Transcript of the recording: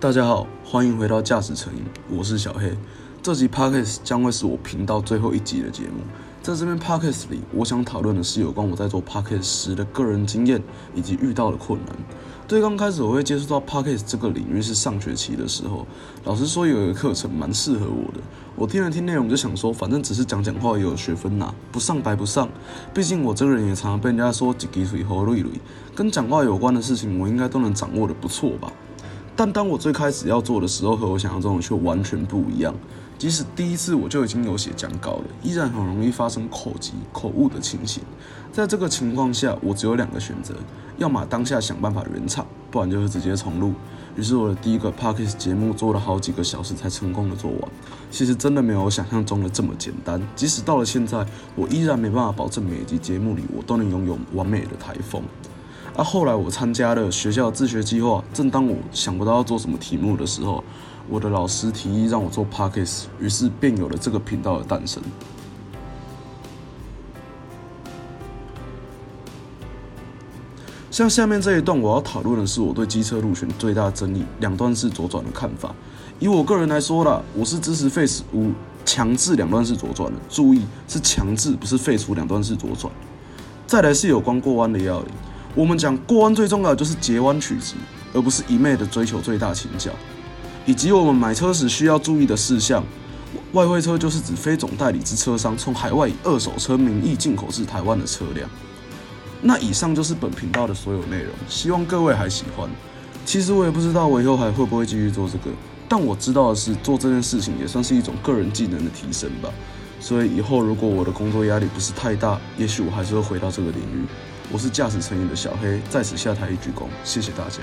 大家好，欢迎回到驾驶成瘾，我是小黑。这集 podcast 将会是我频道最后一集的节目。在这边 podcast 里，我想讨论的是有关我在做 podcast 时的个人经验以及遇到的困难。对刚开始我会接触到 podcast 这个领域是上学期的时候，老实说有一个课程蛮适合我的。我听了听内容就想说，反正只是讲讲话也有学分拿，不上白不上。毕竟我这个人也常常被人家说几滴水喉累累，跟讲话有关的事情我应该都能掌握的不错吧。但当我最开始要做的时候，和我想象中的却完全不一样。即使第一次我就已经有写讲稿了，依然很容易发生口急、口误的情形。在这个情况下，我只有两个选择：要么当下想办法圆场，不然就是直接重录。于是我的第一个 podcast 节目做了好几个小时才成功的做完。其实真的没有我想象中的这么简单。即使到了现在，我依然没办法保证每一集节目里我都能拥有完美的台风。那后来我参加了学校自学计划，正当我想不到要做什么题目的时候，我的老师提议让我做 podcast，于是便有了这个频道的诞生。像下面这一段，我要讨论的是我对机车路权最大争议两段式左转的看法。以我个人来说啦，我是支持废除强制两段式左转的。注意，是强制，不是废除两段式左转。再来是有关过弯的要领。我们讲过弯最重要的就是截弯取直，而不是一昧的追求最大倾角，以及我们买车时需要注意的事项。外汇车就是指非总代理之车商从海外以二手车名义进口至台湾的车辆。那以上就是本频道的所有内容，希望各位还喜欢。其实我也不知道我以后还会不会继续做这个，但我知道的是做这件事情也算是一种个人技能的提升吧。所以以后如果我的工作压力不是太大，也许我还是会回到这个领域。我是驾驶成员的小黑，在此下台一鞠躬，谢谢大家。